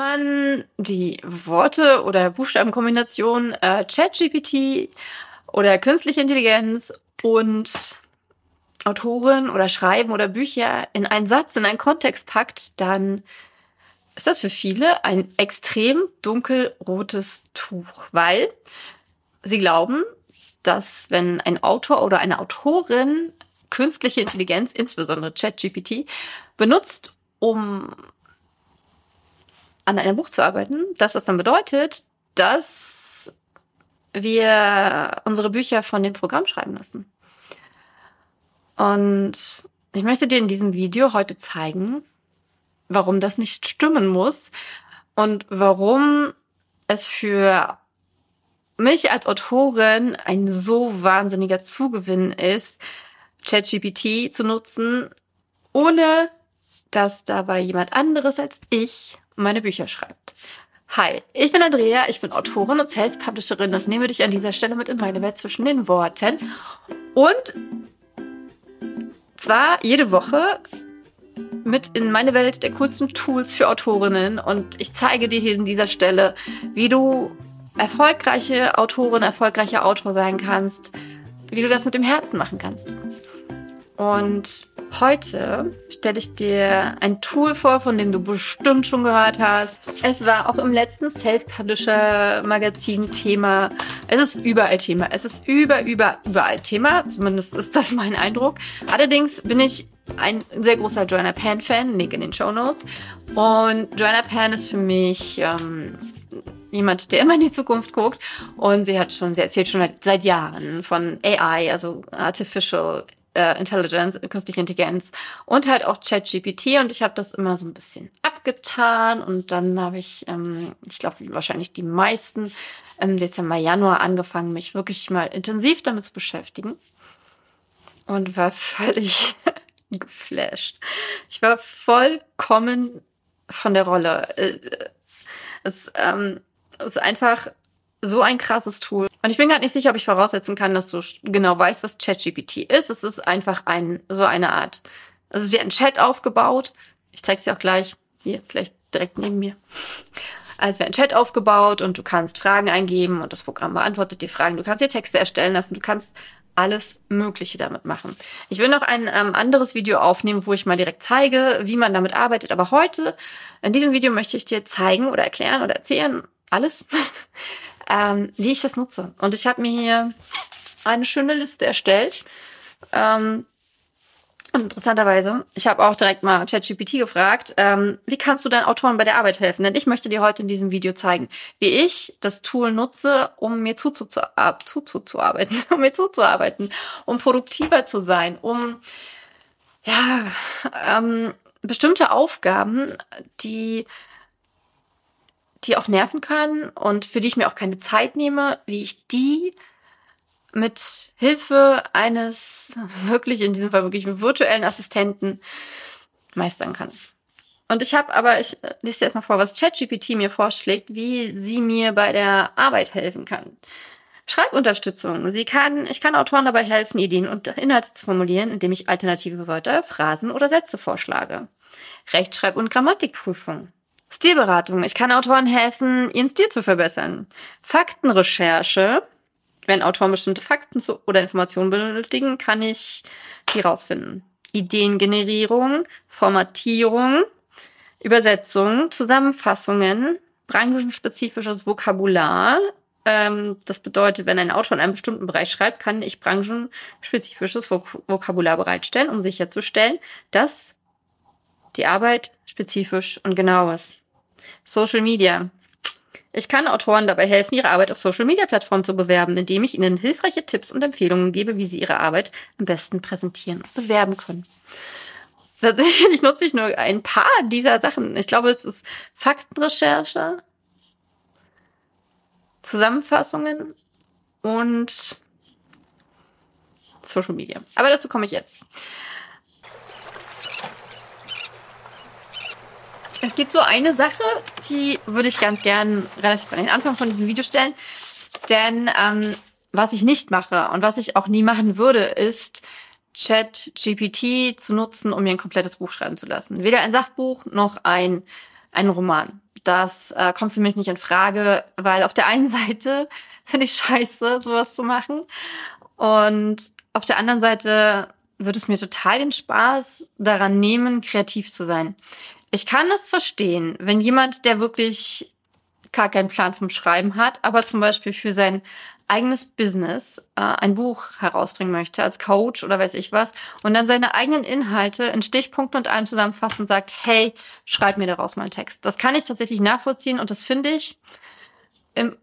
man die Worte oder Buchstabenkombination äh, ChatGPT oder künstliche Intelligenz und Autoren oder Schreiben oder Bücher in einen Satz, in einen Kontext packt, dann ist das für viele ein extrem dunkelrotes Tuch, weil sie glauben, dass wenn ein Autor oder eine Autorin künstliche Intelligenz, insbesondere ChatGPT, benutzt, um an einem Buch zu arbeiten, dass das dann bedeutet, dass wir unsere Bücher von dem Programm schreiben lassen. Und ich möchte dir in diesem Video heute zeigen, warum das nicht stimmen muss und warum es für mich als Autorin ein so wahnsinniger Zugewinn ist, ChatGPT zu nutzen, ohne dass dabei jemand anderes als ich meine Bücher schreibt. Hi, ich bin Andrea, ich bin Autorin und Self-Publisherin und nehme dich an dieser Stelle mit in meine Welt zwischen den Worten. Und zwar jede Woche mit in meine Welt der coolsten Tools für Autorinnen und ich zeige dir hier in dieser Stelle, wie du erfolgreiche Autorin, erfolgreicher Autor sein kannst, wie du das mit dem Herzen machen kannst. Und heute stelle ich dir ein Tool vor, von dem du bestimmt schon gehört hast. Es war auch im letzten Self-Publisher-Magazin Thema. Es ist überall Thema. Es ist über, über, überall Thema. Zumindest ist das mein Eindruck. Allerdings bin ich ein sehr großer Joanna Pan-Fan. Link in den Show Notes. Und Joanna Pan ist für mich ähm, jemand, der immer in die Zukunft guckt. Und sie hat schon, sie erzählt schon seit Jahren von AI, also Artificial äh, Intelligence, künstliche Intelligenz und halt auch ChatGPT und ich habe das immer so ein bisschen abgetan und dann habe ich, ähm, ich glaube wahrscheinlich die meisten im Dezember, Januar angefangen, mich wirklich mal intensiv damit zu beschäftigen und war völlig geflasht. Ich war vollkommen von der Rolle. Äh, es ähm, ist einfach so ein krasses Tool. Und ich bin gerade nicht sicher, ob ich voraussetzen kann, dass du genau weißt, was ChatGPT ist. Es ist einfach ein, so eine Art, es ist wie ein Chat aufgebaut. Ich zeige es dir auch gleich. Hier, vielleicht direkt neben mir. Also wie ein Chat aufgebaut und du kannst Fragen eingeben und das Programm beantwortet dir Fragen. Du kannst dir Texte erstellen lassen. Du kannst alles Mögliche damit machen. Ich will noch ein ähm, anderes Video aufnehmen, wo ich mal direkt zeige, wie man damit arbeitet. Aber heute, in diesem Video möchte ich dir zeigen oder erklären oder erzählen, alles, ähm, wie ich das nutze. Und ich habe mir hier eine schöne Liste erstellt. Ähm, und interessanterweise, ich habe auch direkt mal ChatGPT gefragt, ähm, wie kannst du deinen Autoren bei der Arbeit helfen? Denn ich möchte dir heute in diesem Video zeigen, wie ich das Tool nutze, um mir zuzuarbeiten, um mir zuzuarbeiten, um produktiver zu sein, um ja ähm, bestimmte Aufgaben, die die auch nerven kann und für die ich mir auch keine Zeit nehme, wie ich die mit Hilfe eines wirklich in diesem Fall wirklich virtuellen Assistenten meistern kann. Und ich habe aber, ich lese dir erstmal vor, was ChatGPT mir vorschlägt, wie sie mir bei der Arbeit helfen kann. Schreibunterstützung. Sie kann, ich kann Autoren dabei helfen, Ideen und Inhalte zu formulieren, indem ich alternative Wörter, Phrasen oder Sätze vorschlage. Rechtschreib- und Grammatikprüfung. Stilberatung. Ich kann Autoren helfen, ihren Stil zu verbessern. Faktenrecherche. Wenn Autoren bestimmte Fakten zu, oder Informationen benötigen, kann ich die rausfinden. Ideengenerierung, Formatierung, Übersetzung, Zusammenfassungen, branchenspezifisches Vokabular. Ähm, das bedeutet, wenn ein Autor in einem bestimmten Bereich schreibt, kann ich branchenspezifisches Vok Vokabular bereitstellen, um sicherzustellen, dass die Arbeit spezifisch und genau ist. Social Media. Ich kann Autoren dabei helfen, ihre Arbeit auf Social Media Plattformen zu bewerben, indem ich ihnen hilfreiche Tipps und Empfehlungen gebe, wie sie ihre Arbeit am besten präsentieren und bewerben können. Tatsächlich nutze ich nur ein paar dieser Sachen. Ich glaube, es ist Faktenrecherche, Zusammenfassungen und Social Media. Aber dazu komme ich jetzt. Es gibt so eine Sache, die würde ich ganz gern relativ an den Anfang von diesem Video stellen. Denn ähm, was ich nicht mache und was ich auch nie machen würde, ist Chat GPT zu nutzen, um mir ein komplettes Buch schreiben zu lassen. Weder ein Sachbuch noch ein, ein Roman. Das äh, kommt für mich nicht in Frage, weil auf der einen Seite finde ich scheiße, sowas zu machen. Und auf der anderen Seite würde es mir total den Spaß daran nehmen, kreativ zu sein. Ich kann es verstehen, wenn jemand, der wirklich gar keinen Plan vom Schreiben hat, aber zum Beispiel für sein eigenes Business äh, ein Buch herausbringen möchte als Coach oder weiß ich was und dann seine eigenen Inhalte in Stichpunkten und allem zusammenfasst und sagt, hey, schreib mir daraus mal einen Text. Das kann ich tatsächlich nachvollziehen und das finde ich in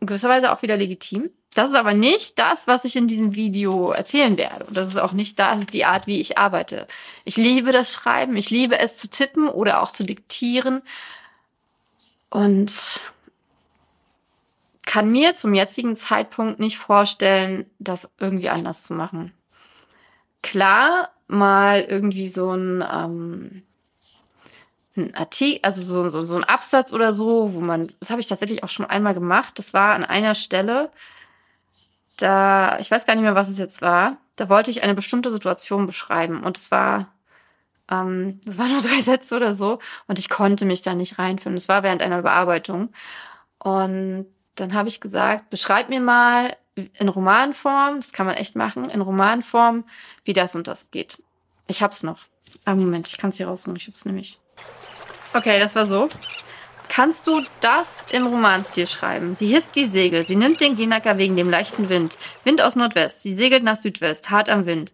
gewisser Weise auch wieder legitim. Das ist aber nicht das, was ich in diesem Video erzählen werde. Und das ist auch nicht das, die Art, wie ich arbeite. Ich liebe das Schreiben, ich liebe es zu tippen oder auch zu diktieren. Und kann mir zum jetzigen Zeitpunkt nicht vorstellen, das irgendwie anders zu machen. Klar, mal irgendwie so ein, ähm, ein Artikel, also so, so, so ein Absatz oder so, wo man, das habe ich tatsächlich auch schon einmal gemacht. Das war an einer Stelle, da, ich weiß gar nicht mehr, was es jetzt war. Da wollte ich eine bestimmte Situation beschreiben und es war, ähm, das waren nur drei Sätze oder so und ich konnte mich da nicht reinführen. Es war während einer Überarbeitung und dann habe ich gesagt, beschreib mir mal in Romanform, das kann man echt machen, in Romanform, wie das und das geht. Ich hab's noch. Ah, Moment, ich kann es hier rausholen, ich hab's nämlich. Okay, das war so. Kannst du das im Romanstil schreiben? Sie hisst die Segel, sie nimmt den Genacker wegen dem leichten Wind. Wind aus Nordwest, sie segelt nach Südwest, hart am Wind.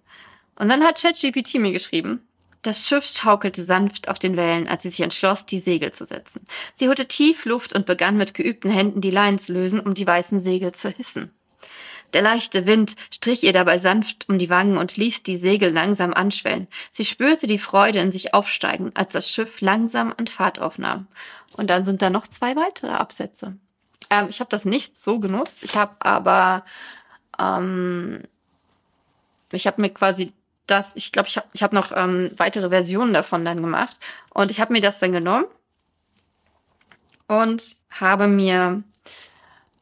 Und dann hat ChatGPT mir geschrieben, das Schiff schaukelte sanft auf den Wellen, als sie sich entschloss, die Segel zu setzen. Sie holte tief Luft und begann mit geübten Händen die Leinen zu lösen, um die weißen Segel zu hissen. Der leichte Wind strich ihr dabei sanft um die Wangen und ließ die Segel langsam anschwellen. Sie spürte die Freude in sich aufsteigen, als das Schiff langsam an Fahrt aufnahm. Und dann sind da noch zwei weitere Absätze. Ähm, ich habe das nicht so genutzt. Ich habe aber, ähm, ich habe mir quasi das, ich glaube, ich habe ich hab noch ähm, weitere Versionen davon dann gemacht. Und ich habe mir das dann genommen und habe mir,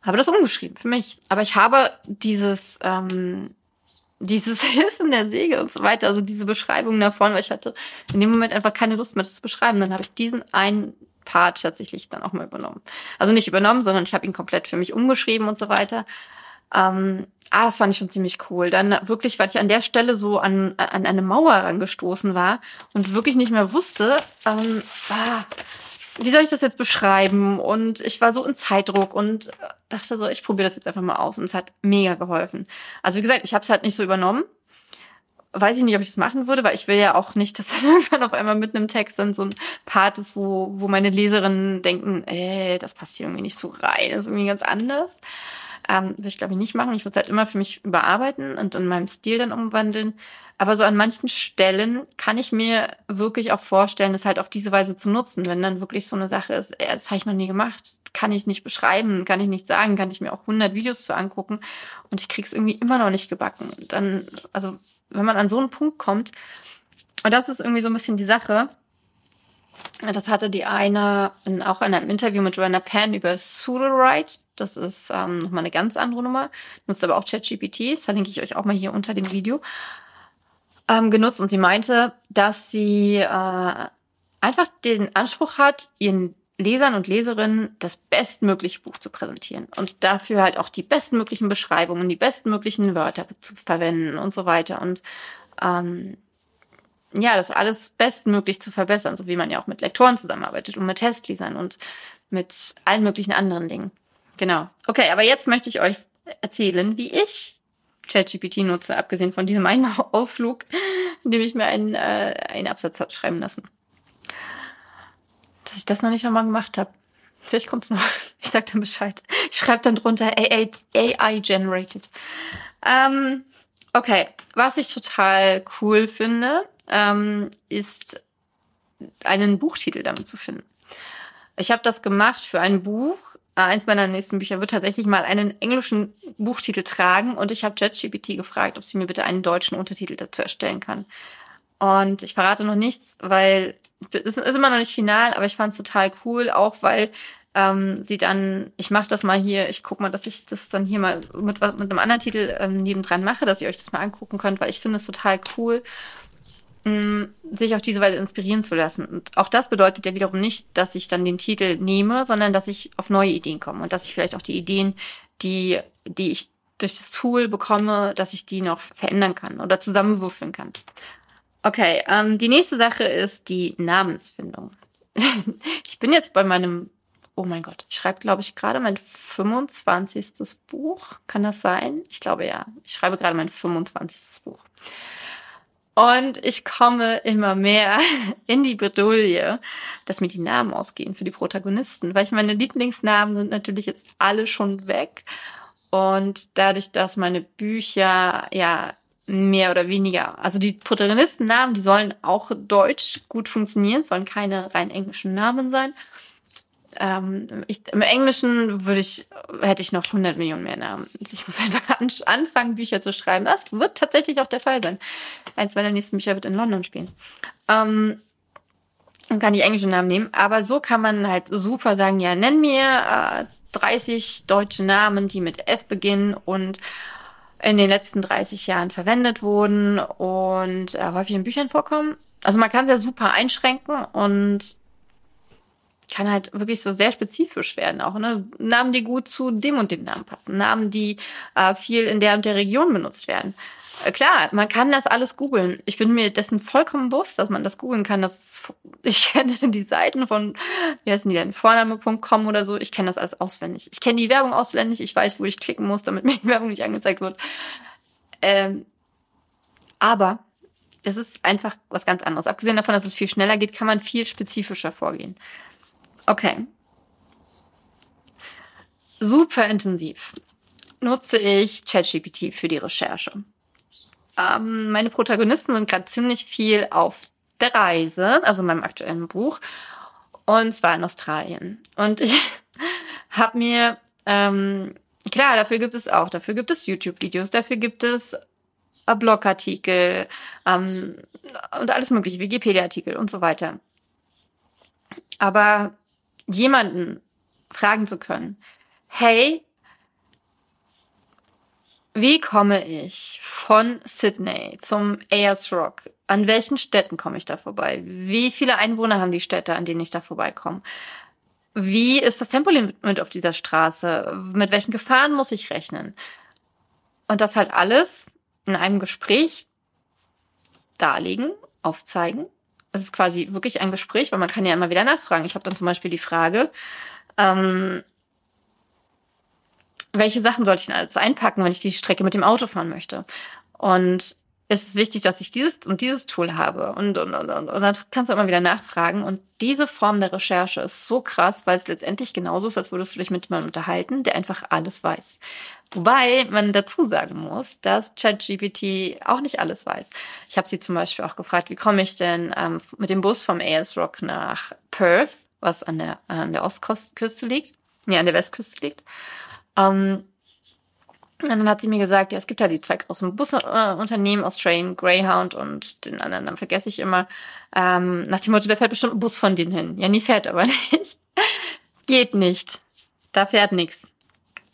habe das umgeschrieben für mich. Aber ich habe dieses, ähm, dieses Hissen der Segel und so weiter, also diese Beschreibung davon, weil ich hatte in dem Moment einfach keine Lust mehr, das zu beschreiben. Dann habe ich diesen einen Part tatsächlich dann auch mal übernommen. Also nicht übernommen, sondern ich habe ihn komplett für mich umgeschrieben und so weiter. Ähm, ah, das fand ich schon ziemlich cool. Dann wirklich, weil ich an der Stelle so an, an eine Mauer rangestoßen war und wirklich nicht mehr wusste, ähm, ah, wie soll ich das jetzt beschreiben? Und ich war so in Zeitdruck und dachte so, ich probiere das jetzt einfach mal aus. Und es hat mega geholfen. Also wie gesagt, ich habe es halt nicht so übernommen. Weiß ich nicht, ob ich das machen würde, weil ich will ja auch nicht, dass dann irgendwann auf einmal mit einem Text dann so ein Part ist, wo, wo meine Leserinnen denken, ey, das passt hier irgendwie nicht so rein, das ist irgendwie ganz anders. Ähm, würde ich, glaube ich, nicht machen. Ich würde es halt immer für mich überarbeiten und in meinem Stil dann umwandeln. Aber so an manchen Stellen kann ich mir wirklich auch vorstellen, es halt auf diese Weise zu nutzen. Wenn dann wirklich so eine Sache ist, ey, das habe ich noch nie gemacht, kann ich nicht beschreiben, kann ich nicht sagen, kann ich mir auch 100 Videos zu angucken und ich krieg's irgendwie immer noch nicht gebacken. Und dann, also wenn man an so einen Punkt kommt, und das ist irgendwie so ein bisschen die Sache, das hatte die eine in, auch in einem Interview mit Joanna Penn über Pseudowrite. Das ist ähm, nochmal eine ganz andere Nummer. Nutzt aber auch ChatGPT. Das verlinke ich euch auch mal hier unter dem Video. Ähm, genutzt und sie meinte, dass sie äh, einfach den Anspruch hat, ihren Lesern und Leserinnen das bestmögliche Buch zu präsentieren und dafür halt auch die bestmöglichen Beschreibungen, die bestmöglichen Wörter zu verwenden und so weiter. Und ähm, ja, das alles bestmöglich zu verbessern, so wie man ja auch mit Lektoren zusammenarbeitet und mit Testlesern und mit allen möglichen anderen Dingen. Genau. Okay, aber jetzt möchte ich euch erzählen, wie ich ChatGPT nutze, abgesehen von diesem einen Ausflug, in dem ich mir einen, äh, einen Absatz habe schreiben lassen. Ich das noch nicht nochmal gemacht habe. Vielleicht kommt's noch. Ich sag dann Bescheid. Ich schreibe dann drunter AI, AI generated. Ähm, okay, was ich total cool finde, ähm, ist einen Buchtitel damit zu finden. Ich habe das gemacht für ein Buch. Äh, eins meiner nächsten Bücher wird tatsächlich mal einen englischen Buchtitel tragen und ich habe ChatGPT gefragt, ob sie mir bitte einen deutschen Untertitel dazu erstellen kann. Und ich verrate noch nichts, weil es ist immer noch nicht final, aber ich fand es total cool, auch weil ähm, sie dann, ich mache das mal hier, ich guck mal, dass ich das dann hier mal mit, mit einem anderen Titel ähm, nebendran mache, dass ihr euch das mal angucken könnt, weil ich finde es total cool sich auf diese Weise inspirieren zu lassen. Und auch das bedeutet ja wiederum nicht, dass ich dann den Titel nehme, sondern dass ich auf neue Ideen komme und dass ich vielleicht auch die Ideen, die, die ich durch das Tool bekomme, dass ich die noch verändern kann oder zusammenwürfeln kann. Okay, ähm, die nächste Sache ist die Namensfindung. ich bin jetzt bei meinem, oh mein Gott, ich schreibe, glaube ich, gerade mein 25. Buch. Kann das sein? Ich glaube ja. Ich schreibe gerade mein 25. Buch. Und ich komme immer mehr in die Bredouille, dass mir die Namen ausgehen für die Protagonisten, weil ich meine Lieblingsnamen sind natürlich jetzt alle schon weg. Und dadurch, dass meine Bücher ja mehr oder weniger, also die Protagonistennamen, die sollen auch deutsch gut funktionieren, sollen keine rein englischen Namen sein. Ähm, ich, Im Englischen würde ich, hätte ich noch 100 Millionen mehr Namen. Ich muss einfach an, anfangen, Bücher zu schreiben. Das wird tatsächlich auch der Fall sein. Eins meiner nächsten Bücher wird in London spielen. Ähm, man kann die englischen Namen nehmen, aber so kann man halt super sagen, ja, nenn mir äh, 30 deutsche Namen, die mit F beginnen und in den letzten 30 Jahren verwendet wurden und äh, häufig in Büchern vorkommen. Also man kann es ja super einschränken und kann halt wirklich so sehr spezifisch werden. Auch ne? Namen, die gut zu dem und dem Namen passen. Namen, die äh, viel in der und der Region benutzt werden. Äh, klar, man kann das alles googeln. Ich bin mir dessen vollkommen bewusst, dass man das googeln kann. Das, ich kenne die Seiten von, wie heißen die denn, Vorname.com oder so. Ich kenne das alles auswendig. Ich kenne die Werbung auswendig. Ich weiß, wo ich klicken muss, damit mir die Werbung nicht angezeigt wird. Ähm, aber es ist einfach was ganz anderes. Abgesehen davon, dass es viel schneller geht, kann man viel spezifischer vorgehen. Okay. Super intensiv nutze ich ChatGPT für die Recherche. Ähm, meine Protagonisten sind gerade ziemlich viel auf der Reise, also in meinem aktuellen Buch, und zwar in Australien. Und ich habe mir, ähm, klar, dafür gibt es auch, dafür gibt es YouTube-Videos, dafür gibt es äh, Blogartikel ähm, und alles mögliche, Wikipedia-Artikel und so weiter. Aber jemanden fragen zu können, hey, wie komme ich von Sydney zum Ayers Rock? An welchen Städten komme ich da vorbei? Wie viele Einwohner haben die Städte, an denen ich da vorbeikomme? Wie ist das Tempolimit auf dieser Straße? Mit welchen Gefahren muss ich rechnen? Und das halt alles in einem Gespräch darlegen, aufzeigen es ist quasi wirklich ein Gespräch, weil man kann ja immer wieder nachfragen. Ich habe dann zum Beispiel die Frage, ähm, welche Sachen sollte ich denn alles einpacken, wenn ich die Strecke mit dem Auto fahren möchte? Und es ist wichtig, dass ich dieses und dieses Tool habe. Und, und, und, und, und dann kannst du immer wieder nachfragen. Und diese Form der Recherche ist so krass, weil es letztendlich genauso ist, als würdest du dich mit jemandem unterhalten, der einfach alles weiß. Wobei man dazu sagen muss, dass ChatGPT auch nicht alles weiß. Ich habe sie zum Beispiel auch gefragt, wie komme ich denn ähm, mit dem Bus vom AS Rock nach Perth, was an der, an der Ostküste liegt, nee, an der Westküste liegt. Ähm, und dann hat sie mir gesagt, ja, es gibt ja die zwei großen Busunternehmen, äh, Australian Greyhound und den anderen dann vergesse ich immer. Ähm, nach dem Motto, da fährt bestimmt ein Bus von denen hin. Ja, nie fährt aber nicht. Geht nicht. Da fährt nichts.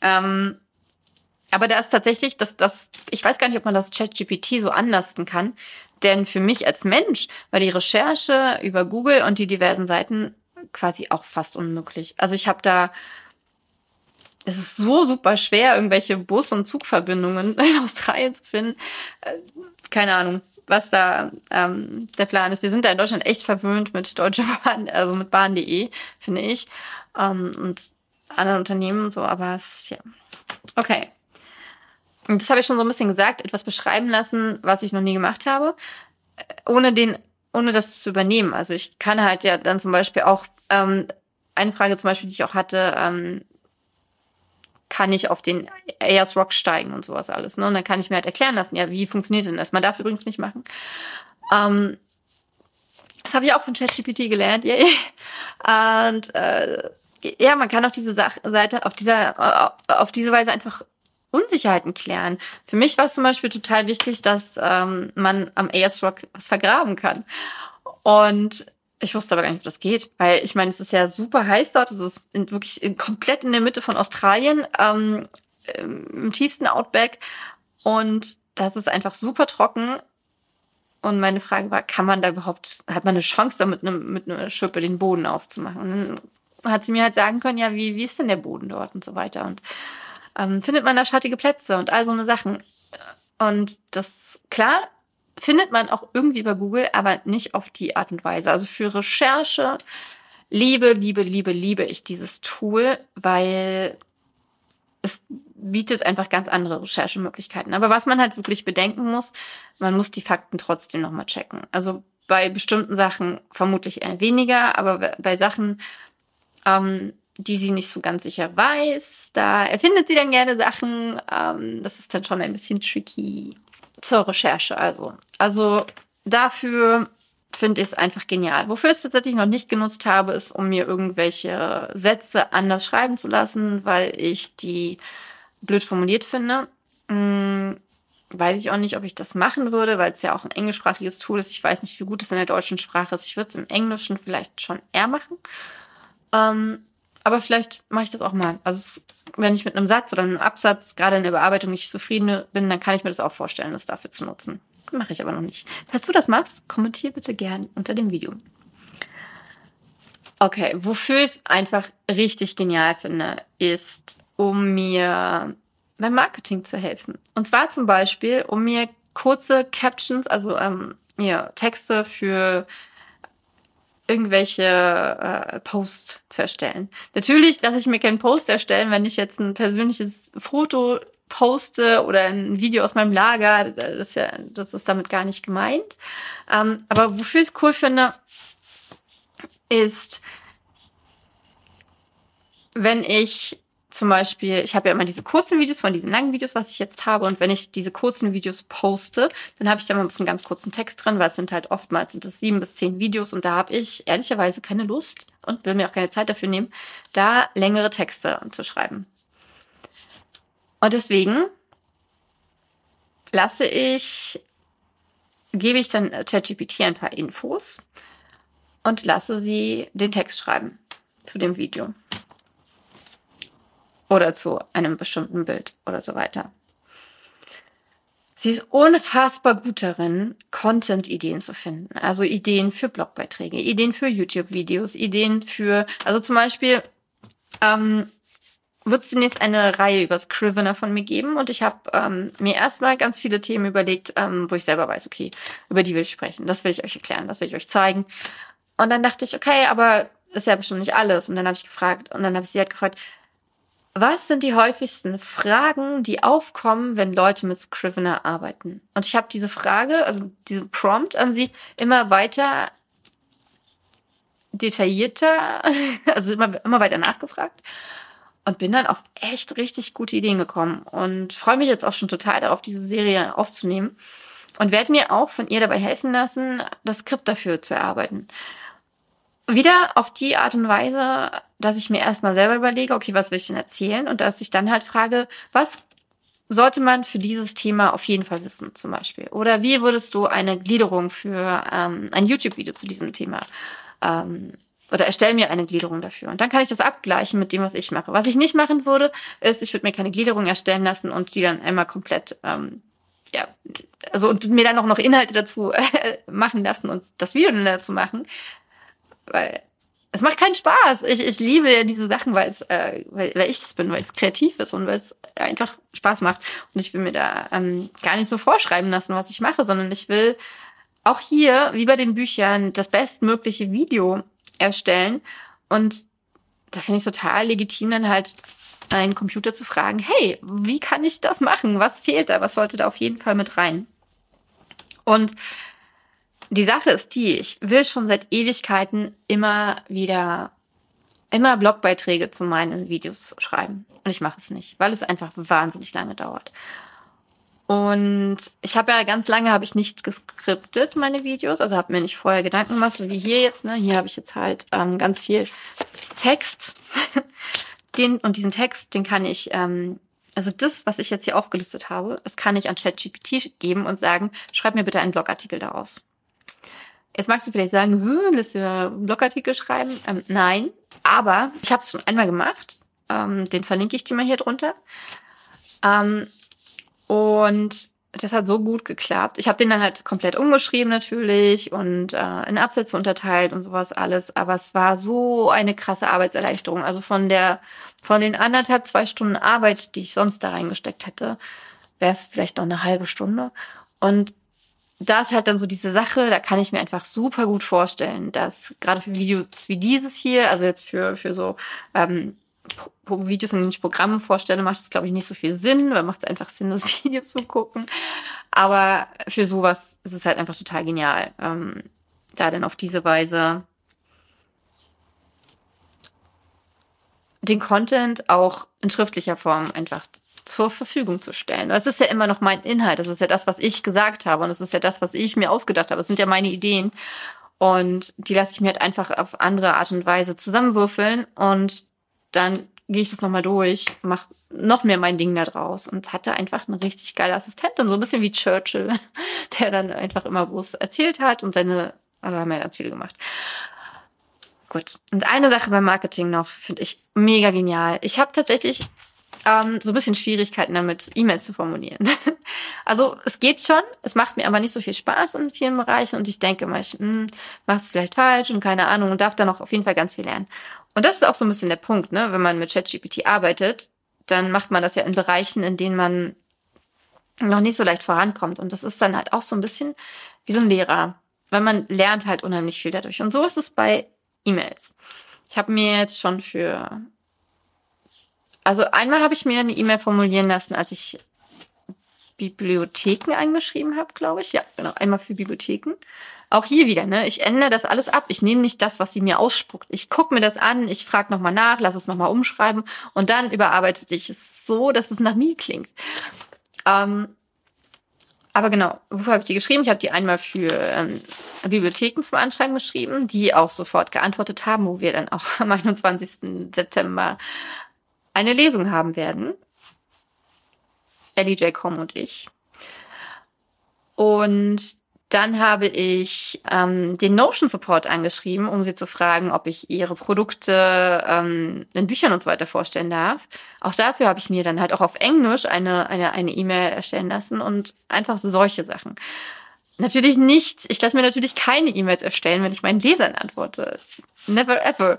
Ähm, aber da ist tatsächlich, das, das, ich weiß gar nicht, ob man das ChatGPT so anlasten kann. Denn für mich als Mensch war die Recherche über Google und die diversen Seiten quasi auch fast unmöglich. Also ich habe da es ist so super schwer, irgendwelche Bus- und Zugverbindungen in Australien zu finden. Äh, keine Ahnung, was da ähm, der Plan ist. Wir sind da in Deutschland echt verwöhnt mit Deutsche Bahn, also mit Bahn.de, finde ich. Ähm, und anderen Unternehmen und so, aber es, ja. Okay. Und das habe ich schon so ein bisschen gesagt, etwas beschreiben lassen, was ich noch nie gemacht habe, äh, ohne den, ohne das zu übernehmen. Also ich kann halt ja dann zum Beispiel auch ähm, eine Frage zum Beispiel, die ich auch hatte, ähm, kann ich auf den Ayers Rock steigen und sowas alles. Ne? Und dann kann ich mir halt erklären lassen, ja, wie funktioniert denn das? Man darf es übrigens nicht machen. Ähm, das habe ich auch von ChatGPT gelernt. Yay. Und äh, ja, man kann auf diese Sach Seite, auf dieser, äh, auf diese Weise einfach Unsicherheiten klären. Für mich war es zum Beispiel total wichtig, dass ähm, man am AS Rock was vergraben kann. Und ich wusste aber gar nicht, ob das geht, weil ich meine, es ist ja super heiß dort. Es ist in, wirklich in, komplett in der Mitte von Australien, ähm, im tiefsten Outback. Und das ist einfach super trocken. Und meine Frage war, kann man da überhaupt, hat man eine Chance, da mit, einem, mit einer Schippe den Boden aufzumachen? Und dann hat sie mir halt sagen können, ja, wie, wie ist denn der Boden dort und so weiter. Und ähm, findet man da schattige Plätze und all so eine Sachen. Und das, klar, findet man auch irgendwie über Google, aber nicht auf die Art und Weise. Also für Recherche liebe, liebe, liebe, liebe ich dieses Tool, weil es bietet einfach ganz andere Recherchemöglichkeiten. Aber was man halt wirklich bedenken muss, man muss die Fakten trotzdem nochmal checken. Also bei bestimmten Sachen vermutlich eher weniger, aber bei Sachen, ähm, die sie nicht so ganz sicher weiß, da erfindet sie dann gerne Sachen. Ähm, das ist dann schon ein bisschen tricky zur Recherche. Also, also dafür finde ich es einfach genial. Wofür ich es tatsächlich noch nicht genutzt habe, ist, um mir irgendwelche Sätze anders schreiben zu lassen, weil ich die blöd formuliert finde. Hm, weiß ich auch nicht, ob ich das machen würde, weil es ja auch ein englischsprachiges Tool ist. Ich weiß nicht, wie gut es in der deutschen Sprache ist. Ich würde es im Englischen vielleicht schon eher machen. Ähm, aber vielleicht mache ich das auch mal. Also wenn ich mit einem Satz oder einem Absatz gerade in der Bearbeitung nicht zufrieden bin, dann kann ich mir das auch vorstellen, das dafür zu nutzen. Mache ich aber noch nicht. Falls du das machst, kommentier bitte gern unter dem Video. Okay, wofür ich es einfach richtig genial finde, ist, um mir beim Marketing zu helfen. Und zwar zum Beispiel, um mir kurze Captions, also ähm, ja, Texte für irgendwelche äh, Posts zu erstellen. Natürlich lasse ich mir keinen Post erstellen, wenn ich jetzt ein persönliches Foto poste oder ein Video aus meinem Lager. Das ist ja, das ist damit gar nicht gemeint. Ähm, aber wofür ich es cool finde, ist, wenn ich zum Beispiel, ich habe ja immer diese kurzen Videos von diesen langen Videos, was ich jetzt habe. Und wenn ich diese kurzen Videos poste, dann habe ich da mal ein bisschen ganz kurzen Text drin, weil es sind halt oftmals sind es sieben bis zehn Videos und da habe ich ehrlicherweise keine Lust und will mir auch keine Zeit dafür nehmen, da längere Texte zu schreiben. Und deswegen lasse ich, gebe ich dann ChatGPT ein paar Infos und lasse sie den Text schreiben zu dem Video. Oder zu einem bestimmten Bild oder so weiter. Sie ist unfassbar gut darin, Content-Ideen zu finden. Also Ideen für Blogbeiträge, Ideen für YouTube-Videos, Ideen für, also zum Beispiel, ähm, wird es demnächst eine Reihe über Scrivener von mir geben und ich habe ähm, mir erstmal ganz viele Themen überlegt, ähm, wo ich selber weiß, okay, über die will ich sprechen. Das will ich euch erklären, das will ich euch zeigen. Und dann dachte ich, okay, aber ist ja bestimmt nicht alles. Und dann habe ich gefragt, und dann habe ich sie halt gefragt, was sind die häufigsten Fragen, die aufkommen, wenn Leute mit Scrivener arbeiten? Und ich habe diese Frage, also diese Prompt an sie, immer weiter detaillierter, also immer, immer weiter nachgefragt und bin dann auf echt richtig gute Ideen gekommen und freue mich jetzt auch schon total darauf, diese Serie aufzunehmen und werde mir auch von ihr dabei helfen lassen, das Skript dafür zu erarbeiten. Wieder auf die Art und Weise, dass ich mir erstmal selber überlege, okay, was will ich denn erzählen und dass ich dann halt frage, was sollte man für dieses Thema auf jeden Fall wissen, zum Beispiel? Oder wie würdest du eine Gliederung für ähm, ein YouTube-Video zu diesem Thema ähm, oder erstelle mir eine Gliederung dafür. Und dann kann ich das abgleichen mit dem, was ich mache. Was ich nicht machen würde, ist, ich würde mir keine Gliederung erstellen lassen und die dann einmal komplett, ähm, ja, also und mir dann auch noch Inhalte dazu äh, machen lassen und das Video dann dazu machen. Weil es macht keinen Spaß. Ich, ich liebe ja diese Sachen, weil es, äh, weil, weil ich das bin, weil es kreativ ist und weil es einfach Spaß macht. Und ich will mir da ähm, gar nicht so vorschreiben lassen, was ich mache, sondern ich will auch hier, wie bei den Büchern, das bestmögliche Video erstellen. Und da finde ich es total legitim, dann halt einen Computer zu fragen, hey, wie kann ich das machen? Was fehlt da? Was sollte da auf jeden Fall mit rein? Und die Sache ist die, ich will schon seit Ewigkeiten immer wieder, immer Blogbeiträge zu meinen Videos schreiben. Und ich mache es nicht, weil es einfach wahnsinnig lange dauert. Und ich habe ja ganz lange habe ich nicht geskriptet meine Videos, also habe mir nicht vorher Gedanken gemacht, so wie hier jetzt. Ne? Hier habe ich jetzt halt ähm, ganz viel Text. den und diesen Text, den kann ich, ähm, also das, was ich jetzt hier aufgelistet habe, das kann ich an ChatGPT geben und sagen, schreib mir bitte einen Blogartikel daraus. Jetzt magst du vielleicht sagen, lässt du einen Blogartikel schreiben? Ähm, nein, aber ich habe es schon einmal gemacht. Ähm, den verlinke ich dir mal hier drunter. Ähm, und das hat so gut geklappt. Ich habe den dann halt komplett umgeschrieben natürlich und äh, in Absätze unterteilt und sowas alles. Aber es war so eine krasse Arbeitserleichterung. Also von der, von den anderthalb, zwei Stunden Arbeit, die ich sonst da reingesteckt hätte, wäre es vielleicht noch eine halbe Stunde. Und da ist halt dann so diese Sache, da kann ich mir einfach super gut vorstellen, dass gerade für Videos wie dieses hier, also jetzt für, für so ähm, Videos, in denen ich Programme vorstelle, macht es, glaube ich, nicht so viel Sinn, weil macht es einfach Sinn, das Video zu gucken. Aber für sowas ist es halt einfach total genial, ähm, da dann auf diese Weise den Content auch in schriftlicher Form einfach zur Verfügung zu stellen. Das ist ja immer noch mein Inhalt. Das ist ja das, was ich gesagt habe. Und das ist ja das, was ich mir ausgedacht habe. Das sind ja meine Ideen. Und die lasse ich mir halt einfach auf andere Art und Weise zusammenwürfeln. Und dann gehe ich das nochmal durch, mache noch mehr mein Ding da draus und hatte einfach eine richtig geile Assistentin, so ein bisschen wie Churchill, der dann einfach immer was erzählt hat und seine, also haben ja ganz viele gemacht. Gut. Und eine Sache beim Marketing noch finde ich mega genial. Ich habe tatsächlich ähm, so ein bisschen Schwierigkeiten damit, E-Mails zu formulieren. also es geht schon, es macht mir aber nicht so viel Spaß in vielen Bereichen und ich denke mal, ich hm, mache es vielleicht falsch und keine Ahnung und darf da noch auf jeden Fall ganz viel lernen. Und das ist auch so ein bisschen der Punkt, ne? Wenn man mit ChatGPT arbeitet, dann macht man das ja in Bereichen, in denen man noch nicht so leicht vorankommt. Und das ist dann halt auch so ein bisschen wie so ein Lehrer, weil man lernt halt unheimlich viel dadurch. Und so ist es bei E-Mails. Ich habe mir jetzt schon für also einmal habe ich mir eine E-Mail formulieren lassen, als ich Bibliotheken eingeschrieben habe, glaube ich. Ja, genau, einmal für Bibliotheken. Auch hier wieder, ne? Ich ändere das alles ab. Ich nehme nicht das, was sie mir ausspuckt. Ich gucke mir das an, ich frage nochmal nach, lass es nochmal umschreiben und dann überarbeite ich es so, dass es nach mir klingt. Ähm, aber genau, wofür habe ich die geschrieben? Ich habe die einmal für ähm, Bibliotheken zum Anschreiben geschrieben, die auch sofort geantwortet haben, wo wir dann auch am 21. September eine Lesung haben werden. Ellie J. Com und ich. Und dann habe ich ähm, den Notion Support angeschrieben, um sie zu fragen, ob ich ihre Produkte ähm, in Büchern und so weiter vorstellen darf. Auch dafür habe ich mir dann halt auch auf Englisch eine eine eine E-Mail erstellen lassen und einfach solche Sachen. Natürlich nicht. Ich lasse mir natürlich keine E-Mails erstellen, wenn ich meinen Lesern antworte. Never ever.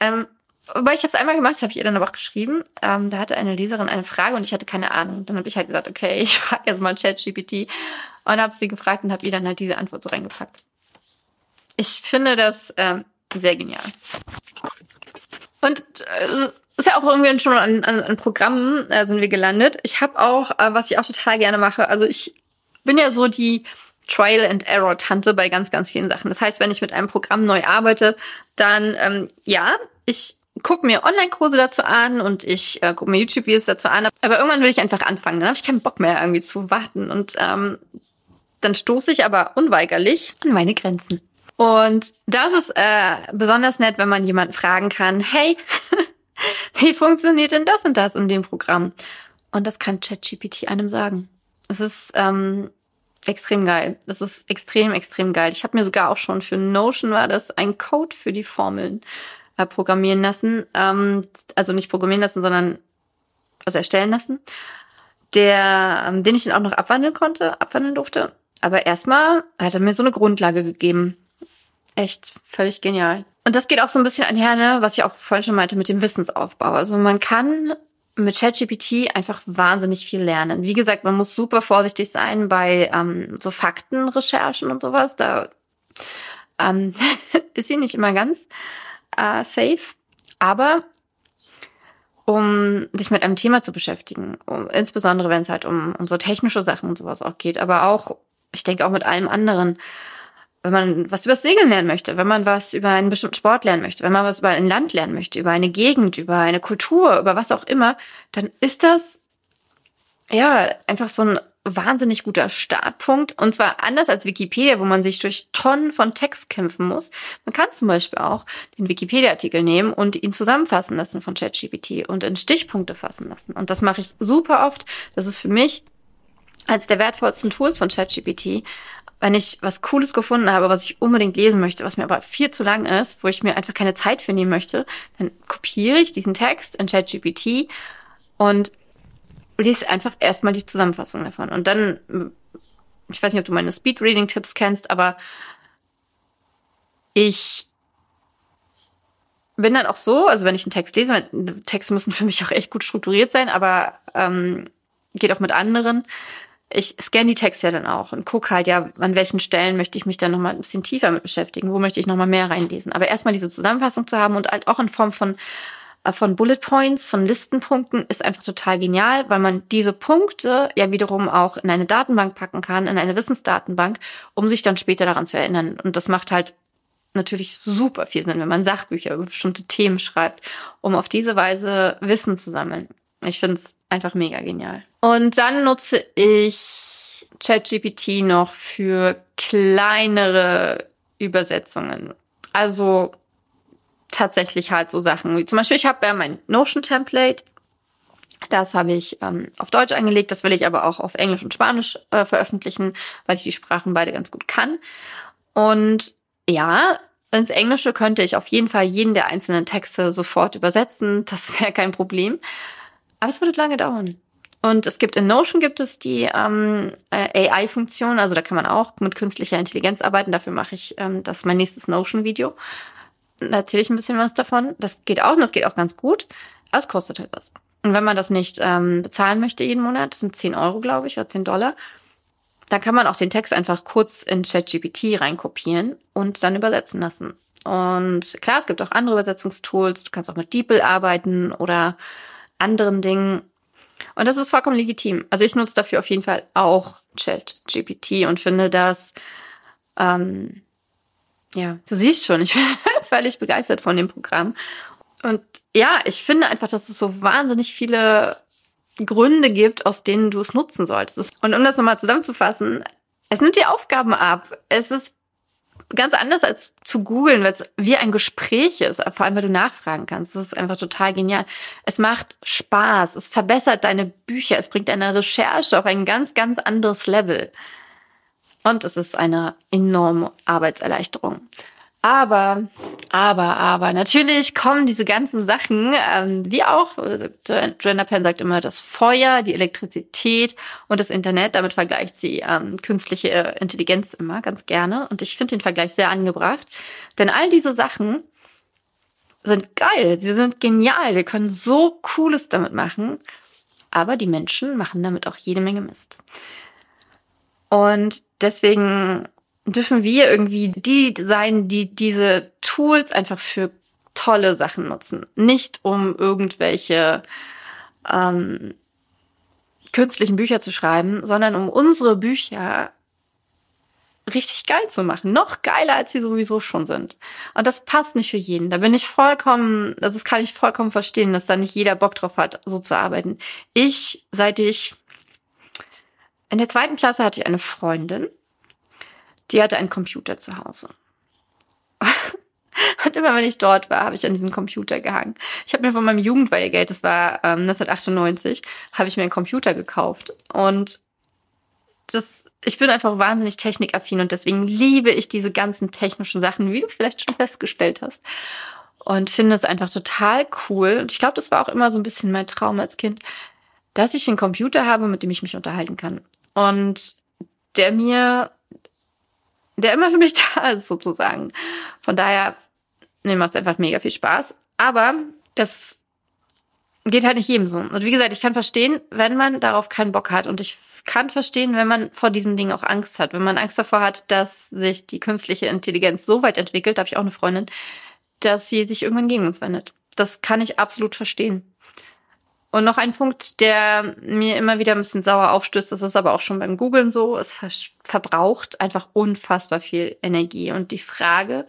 Ähm, aber ich habe es einmal gemacht, das habe ich ihr dann aber auch geschrieben. Ähm, da hatte eine Leserin eine Frage und ich hatte keine Ahnung. Dann habe ich halt gesagt, okay, ich frage jetzt mal ChatGPT und habe sie gefragt und habe ihr dann halt diese Antwort so reingepackt. Ich finde das ähm, sehr genial. Und äh, ist ja auch irgendwie schon an, an, an Programmen äh, sind wir gelandet. Ich habe auch, äh, was ich auch total gerne mache, also ich bin ja so die Trial and Error Tante bei ganz, ganz vielen Sachen. Das heißt, wenn ich mit einem Programm neu arbeite, dann ähm, ja, ich gucke mir Online-Kurse dazu an und ich äh, gucke mir YouTube-Videos dazu an. Aber irgendwann will ich einfach anfangen. Dann habe ich keinen Bock mehr irgendwie zu warten. Und ähm, dann stoße ich aber unweigerlich an meine Grenzen. Und das ist äh, besonders nett, wenn man jemanden fragen kann, hey, wie funktioniert denn das und das in dem Programm? Und das kann ChatGPT einem sagen. Es ist ähm, extrem geil. Das ist extrem, extrem geil. Ich habe mir sogar auch schon für Notion war das ein Code für die Formeln äh, programmieren lassen. Ähm, also nicht programmieren lassen, sondern also erstellen lassen. Der, ähm, den ich dann auch noch abwandeln konnte, abwandeln durfte. Aber erstmal hat er mir so eine Grundlage gegeben. Echt völlig genial. Und das geht auch so ein bisschen einher, ne, was ich auch vorhin schon meinte, mit dem Wissensaufbau. Also man kann mit ChatGPT einfach wahnsinnig viel lernen. Wie gesagt, man muss super vorsichtig sein bei ähm, so Faktenrecherchen und sowas. Da ähm, ist sie nicht immer ganz äh, safe. Aber um sich mit einem Thema zu beschäftigen, um, insbesondere wenn es halt um, um so technische Sachen und sowas auch geht, aber auch, ich denke auch mit allem anderen, wenn man was über das Segeln lernen möchte, wenn man was über einen bestimmten Sport lernen möchte, wenn man was über ein Land lernen möchte, über eine Gegend, über eine Kultur, über was auch immer, dann ist das ja einfach so ein wahnsinnig guter Startpunkt. Und zwar anders als Wikipedia, wo man sich durch Tonnen von Text kämpfen muss. Man kann zum Beispiel auch den Wikipedia-Artikel nehmen und ihn zusammenfassen lassen von ChatGPT und in Stichpunkte fassen lassen. Und das mache ich super oft. Das ist für mich als der wertvollsten Tools von ChatGPT. Wenn ich was Cooles gefunden habe, was ich unbedingt lesen möchte, was mir aber viel zu lang ist, wo ich mir einfach keine Zeit für nehmen möchte, dann kopiere ich diesen Text in ChatGPT und lese einfach erstmal die Zusammenfassung davon. Und dann, ich weiß nicht, ob du meine Speed-Reading-Tipps kennst, aber ich bin dann auch so, also wenn ich einen Text lese, Texte müssen für mich auch echt gut strukturiert sein, aber ähm, geht auch mit anderen. Ich scanne die Texte ja dann auch und gucke halt, ja, an welchen Stellen möchte ich mich dann nochmal ein bisschen tiefer mit beschäftigen, wo möchte ich nochmal mehr reinlesen. Aber erstmal diese Zusammenfassung zu haben und halt auch in Form von von Bullet Points, von Listenpunkten ist einfach total genial, weil man diese Punkte ja wiederum auch in eine Datenbank packen kann, in eine Wissensdatenbank, um sich dann später daran zu erinnern. Und das macht halt natürlich super viel Sinn, wenn man Sachbücher über bestimmte Themen schreibt, um auf diese Weise Wissen zu sammeln. Ich finde es einfach mega genial. Und dann nutze ich ChatGPT noch für kleinere Übersetzungen. Also tatsächlich halt so Sachen wie zum Beispiel, ich habe ja mein Notion-Template. Das habe ich ähm, auf Deutsch angelegt. Das will ich aber auch auf Englisch und Spanisch äh, veröffentlichen, weil ich die Sprachen beide ganz gut kann. Und ja, ins Englische könnte ich auf jeden Fall jeden der einzelnen Texte sofort übersetzen. Das wäre kein Problem. Aber es würde lange dauern. Und es gibt in Notion gibt es die ähm, äh, AI-Funktion, also da kann man auch mit künstlicher Intelligenz arbeiten. Dafür mache ich ähm, das mein nächstes Notion-Video. Da erzähle ich ein bisschen was davon. Das geht auch und das geht auch ganz gut. Aber es kostet halt was. Und wenn man das nicht ähm, bezahlen möchte jeden Monat, das sind 10 Euro, glaube ich, oder 10 Dollar, dann kann man auch den Text einfach kurz in ChatGPT reinkopieren und dann übersetzen lassen. Und klar, es gibt auch andere Übersetzungstools. Du kannst auch mit DeepL arbeiten oder anderen Dingen. Und das ist vollkommen legitim. Also ich nutze dafür auf jeden Fall auch ChatGPT und finde das ähm, ja, du siehst schon, ich bin völlig begeistert von dem Programm. Und ja, ich finde einfach, dass es so wahnsinnig viele Gründe gibt, aus denen du es nutzen solltest. Und um das nochmal zusammenzufassen, es nimmt dir Aufgaben ab. Es ist ganz anders als zu googeln, weil es wie ein Gespräch ist, vor allem weil du nachfragen kannst. Das ist einfach total genial. Es macht Spaß, es verbessert deine Bücher, es bringt deine Recherche auf ein ganz, ganz anderes Level. Und es ist eine enorme Arbeitserleichterung. Aber, aber, aber, natürlich kommen diese ganzen Sachen, ähm, wie auch, äh, Joanna Penn sagt immer, das Feuer, die Elektrizität und das Internet, damit vergleicht sie ähm, künstliche Intelligenz immer ganz gerne. Und ich finde den Vergleich sehr angebracht. Denn all diese Sachen sind geil, sie sind genial, wir können so Cooles damit machen. Aber die Menschen machen damit auch jede Menge Mist. Und deswegen dürfen wir irgendwie die sein, die diese Tools einfach für tolle Sachen nutzen. Nicht um irgendwelche ähm, künstlichen Bücher zu schreiben, sondern um unsere Bücher richtig geil zu machen. Noch geiler, als sie sowieso schon sind. Und das passt nicht für jeden. Da bin ich vollkommen, also das kann ich vollkommen verstehen, dass da nicht jeder Bock drauf hat, so zu arbeiten. Ich, seit ich in der zweiten Klasse hatte ich eine Freundin, die hatte einen Computer zu Hause. Und immer wenn ich dort war, habe ich an diesem Computer gehangen. Ich habe mir von meinem Jugendweihegeld, das war ähm, 1998, habe ich mir einen Computer gekauft. Und das, ich bin einfach wahnsinnig technikaffin und deswegen liebe ich diese ganzen technischen Sachen, wie du vielleicht schon festgestellt hast. Und finde es einfach total cool. Und ich glaube, das war auch immer so ein bisschen mein Traum als Kind, dass ich einen Computer habe, mit dem ich mich unterhalten kann und der mir, der immer für mich da ist, sozusagen. Von daher, mir macht es einfach mega viel Spaß. Aber das geht halt nicht jedem so. Und wie gesagt, ich kann verstehen, wenn man darauf keinen Bock hat. Und ich kann verstehen, wenn man vor diesen Dingen auch Angst hat. Wenn man Angst davor hat, dass sich die künstliche Intelligenz so weit entwickelt, habe ich auch eine Freundin, dass sie sich irgendwann gegen uns wendet. Das kann ich absolut verstehen. Und noch ein Punkt, der mir immer wieder ein bisschen sauer aufstößt, das ist aber auch schon beim Googlen so, es verbraucht einfach unfassbar viel Energie. Und die Frage,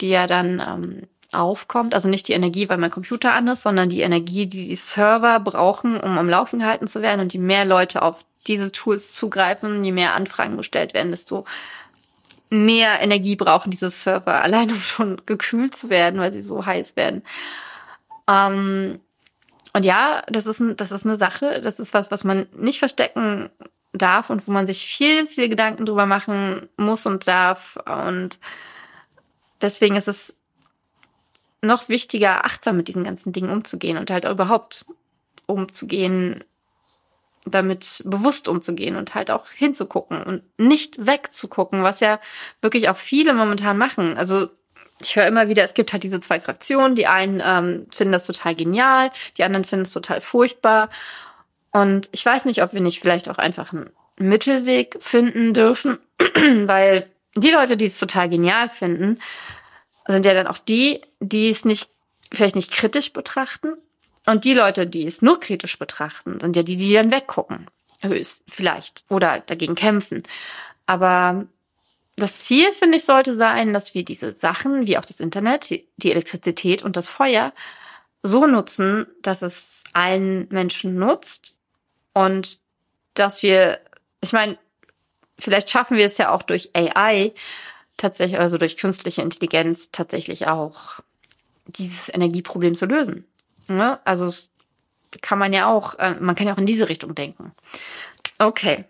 die ja dann ähm, aufkommt, also nicht die Energie, weil mein Computer an ist, sondern die Energie, die die Server brauchen, um am Laufen gehalten zu werden. Und je mehr Leute auf diese Tools zugreifen, je mehr Anfragen gestellt werden, desto mehr Energie brauchen diese Server, allein um schon gekühlt zu werden, weil sie so heiß werden. Ähm, und ja, das ist, ein, das ist eine Sache, das ist was, was man nicht verstecken darf und wo man sich viel, viel Gedanken drüber machen muss und darf. Und deswegen ist es noch wichtiger, achtsam mit diesen ganzen Dingen umzugehen und halt überhaupt umzugehen damit bewusst umzugehen und halt auch hinzugucken und nicht wegzugucken, was ja wirklich auch viele momentan machen. Also ich höre immer wieder, es gibt halt diese zwei Fraktionen. Die einen ähm, finden das total genial, die anderen finden es total furchtbar. Und ich weiß nicht, ob wir nicht vielleicht auch einfach einen Mittelweg finden dürfen, weil die Leute, die es total genial finden, sind ja dann auch die, die es nicht, vielleicht nicht kritisch betrachten. Und die Leute, die es nur kritisch betrachten, sind ja die, die dann weggucken. Höchst, vielleicht. Oder dagegen kämpfen. Aber das Ziel, finde ich, sollte sein, dass wir diese Sachen, wie auch das Internet, die Elektrizität und das Feuer, so nutzen, dass es allen Menschen nutzt und dass wir, ich meine, vielleicht schaffen wir es ja auch durch AI tatsächlich, also durch künstliche Intelligenz tatsächlich auch dieses Energieproblem zu lösen. Ne? Also kann man ja auch, äh, man kann ja auch in diese Richtung denken. Okay.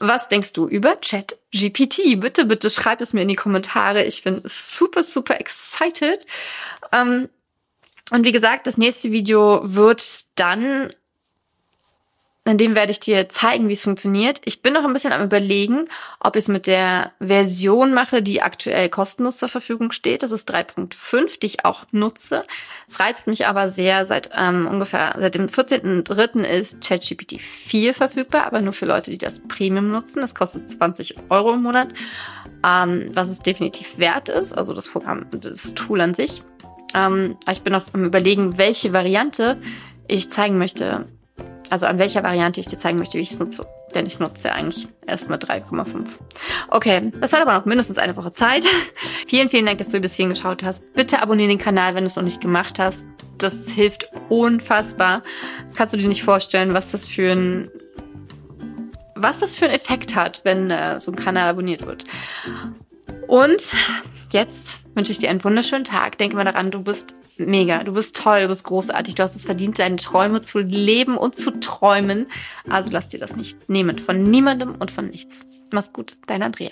Was denkst du über Chat GPT? Bitte, bitte schreib es mir in die Kommentare. Ich bin super, super excited. Ähm, und wie gesagt, das nächste Video wird dann in dem werde ich dir zeigen, wie es funktioniert. Ich bin noch ein bisschen am überlegen, ob ich es mit der Version mache, die aktuell kostenlos zur Verfügung steht. Das ist 3.5, die ich auch nutze. Es reizt mich aber sehr. Seit ähm, ungefähr seit dem 14.3. ist ChatGPT 4 verfügbar, aber nur für Leute, die das Premium nutzen. Das kostet 20 Euro im Monat, ähm, was es definitiv wert ist. Also das Programm, das Tool an sich. Ähm, ich bin noch am überlegen, welche Variante ich zeigen möchte also an welcher Variante ich dir zeigen möchte, wie ich es nutze. Denn ich nutze eigentlich erst mal 3,5. Okay, das hat aber noch mindestens eine Woche Zeit. vielen, vielen Dank, dass du bis hierhin geschaut hast. Bitte abonniere den Kanal, wenn du es noch nicht gemacht hast. Das hilft unfassbar. Das kannst du dir nicht vorstellen, was das für ein was das für einen Effekt hat, wenn äh, so ein Kanal abonniert wird. Und jetzt wünsche ich dir einen wunderschönen Tag. Denke mal daran, du bist mega, du bist toll, du bist großartig, du hast es verdient, deine Träume zu leben und zu träumen. Also lass dir das nicht nehmen von niemandem und von nichts. Mach's gut, dein Andrea.